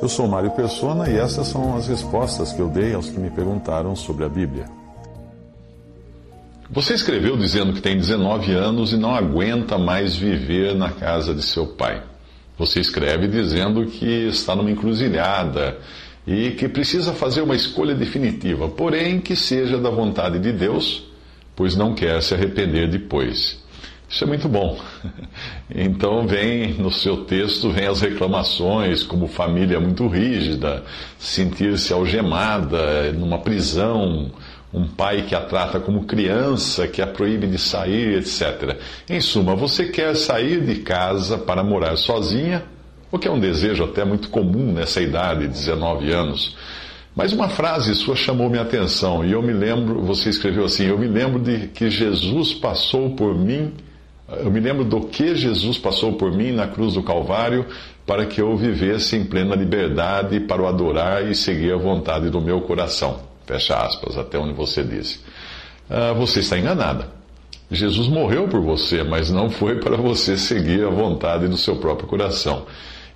Eu sou Mário Persona e essas são as respostas que eu dei aos que me perguntaram sobre a Bíblia. Você escreveu dizendo que tem 19 anos e não aguenta mais viver na casa de seu pai. Você escreve dizendo que está numa encruzilhada e que precisa fazer uma escolha definitiva, porém que seja da vontade de Deus, pois não quer se arrepender depois. Isso é muito bom. Então vem no seu texto vem as reclamações, como família muito rígida, sentir-se algemada numa prisão, um pai que a trata como criança, que a proíbe de sair, etc. Em suma, você quer sair de casa para morar sozinha, o que é um desejo até muito comum nessa idade, 19 anos. Mas uma frase sua chamou minha atenção e eu me lembro, você escreveu assim: Eu me lembro de que Jesus passou por mim eu me lembro do que Jesus passou por mim na cruz do Calvário para que eu vivesse em plena liberdade para o adorar e seguir a vontade do meu coração. Fecha aspas, até onde você disse. Ah, você está enganada. Jesus morreu por você, mas não foi para você seguir a vontade do seu próprio coração.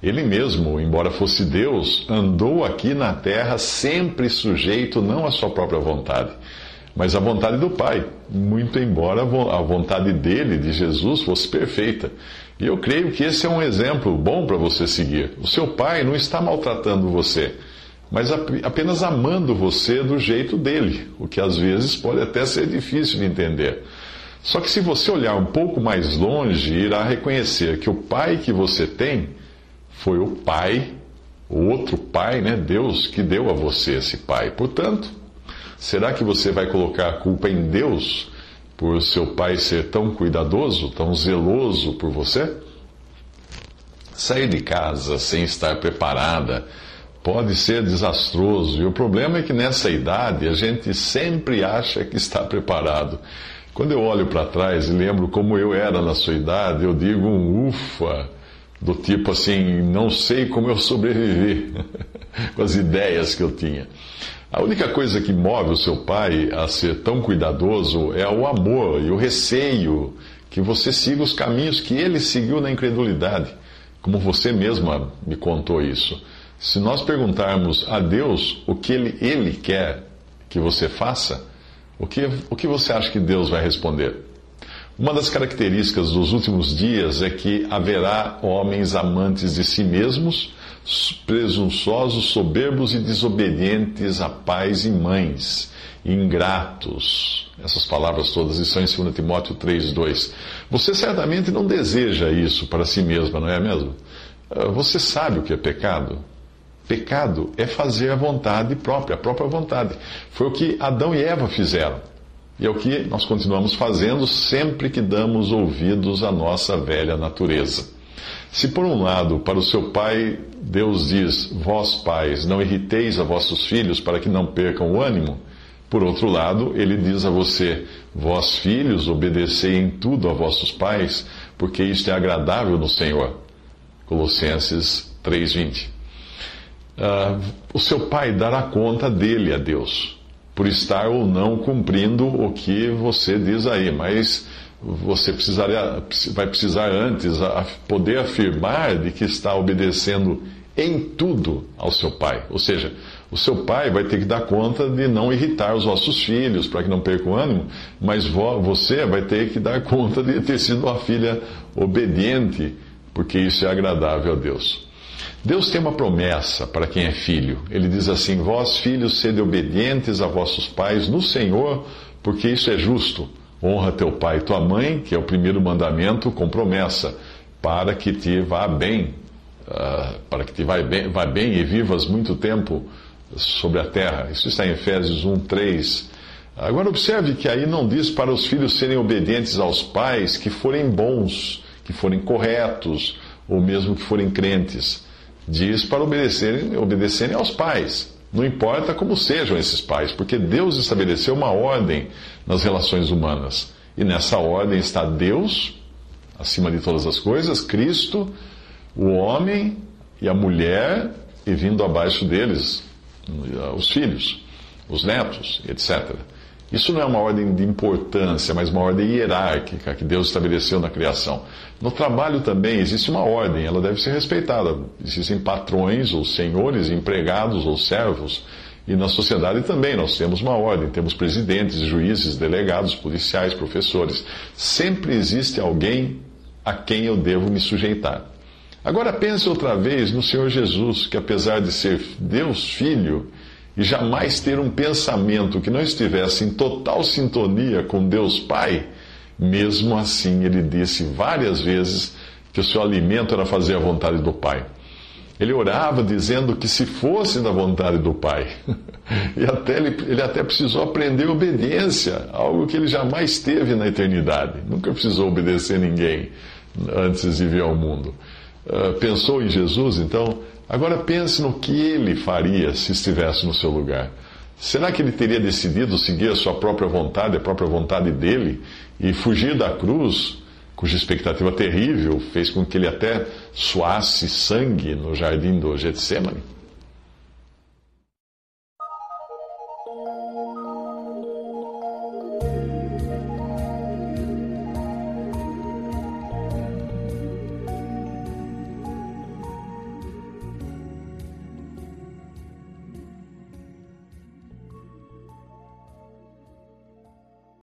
Ele mesmo, embora fosse Deus, andou aqui na terra sempre sujeito não à sua própria vontade mas a vontade do Pai, muito embora a vontade dele, de Jesus, fosse perfeita. E eu creio que esse é um exemplo bom para você seguir. O seu pai não está maltratando você, mas apenas amando você do jeito dele, o que às vezes pode até ser difícil de entender. Só que se você olhar um pouco mais longe, irá reconhecer que o pai que você tem foi o pai, o outro pai, né, Deus, que deu a você esse pai. Portanto, Será que você vai colocar a culpa em Deus por seu pai ser tão cuidadoso, tão zeloso por você? Sair de casa sem estar preparada pode ser desastroso, e o problema é que nessa idade a gente sempre acha que está preparado. Quando eu olho para trás e lembro como eu era na sua idade, eu digo um ufa, do tipo assim, não sei como eu sobrevivi com as ideias que eu tinha. A única coisa que move o seu pai a ser tão cuidadoso é o amor e o receio que você siga os caminhos que ele seguiu na incredulidade, como você mesma me contou isso. Se nós perguntarmos a Deus o que ele, ele quer que você faça, o que, o que você acha que Deus vai responder? Uma das características dos últimos dias é que haverá homens amantes de si mesmos presunçosos, soberbos e desobedientes a pais e mães, ingratos. Essas palavras todas estão em 2 Timóteo 3,2. Você certamente não deseja isso para si mesma, não é mesmo? Ah, você sabe o que é pecado? Pecado é fazer a vontade própria, a própria vontade. Foi o que Adão e Eva fizeram. E é o que nós continuamos fazendo sempre que damos ouvidos à nossa velha natureza. Se por um lado, para o seu pai, Deus diz: Vós, pais, não irriteis a vossos filhos para que não percam o ânimo. Por outro lado, ele diz a você: Vós, filhos, obedecei em tudo a vossos pais, porque isto é agradável no Senhor. Colossenses 3,20. Uh, ah, o seu pai dará conta dele a Deus, por estar ou não cumprindo o que você diz aí, mas você precisaria, vai precisar antes poder afirmar de que está obedecendo em tudo ao seu pai. Ou seja, o seu pai vai ter que dar conta de não irritar os vossos filhos para que não percam o ânimo, mas você vai ter que dar conta de ter sido uma filha obediente, porque isso é agradável a Deus. Deus tem uma promessa para quem é filho. Ele diz assim: Vós, filhos, sede obedientes a vossos pais no Senhor, porque isso é justo. Honra teu pai e tua mãe, que é o primeiro mandamento, com promessa, para que te vá bem, uh, para que te vá bem, vá bem e vivas muito tempo sobre a terra. Isso está em Efésios 1, 3. Agora observe que aí não diz para os filhos serem obedientes aos pais que forem bons, que forem corretos, ou mesmo que forem crentes. Diz para obedecerem, obedecerem aos pais. Não importa como sejam esses pais, porque Deus estabeleceu uma ordem nas relações humanas. E nessa ordem está Deus, acima de todas as coisas, Cristo, o homem e a mulher, e vindo abaixo deles os filhos, os netos, etc. Isso não é uma ordem de importância, mas uma ordem hierárquica que Deus estabeleceu na criação. No trabalho também existe uma ordem, ela deve ser respeitada. Existem patrões, ou senhores, empregados ou servos. E na sociedade também nós temos uma ordem, temos presidentes, juízes, delegados, policiais, professores. Sempre existe alguém a quem eu devo me sujeitar. Agora pense outra vez no Senhor Jesus, que apesar de ser Deus Filho e jamais ter um pensamento que não estivesse em total sintonia com Deus Pai, mesmo assim ele disse várias vezes que o seu alimento era fazer a vontade do Pai. Ele orava dizendo que se fosse da vontade do Pai. e até ele, ele até precisou aprender obediência, algo que ele jamais teve na eternidade. Nunca precisou obedecer ninguém antes de vir ao mundo. Uh, pensou em Jesus, então? Agora pense no que ele faria se estivesse no seu lugar. Será que ele teria decidido seguir a sua própria vontade, a própria vontade dele, e fugir da cruz cuja expectativa terrível fez com que ele até suasse sangue no jardim do Getsemane?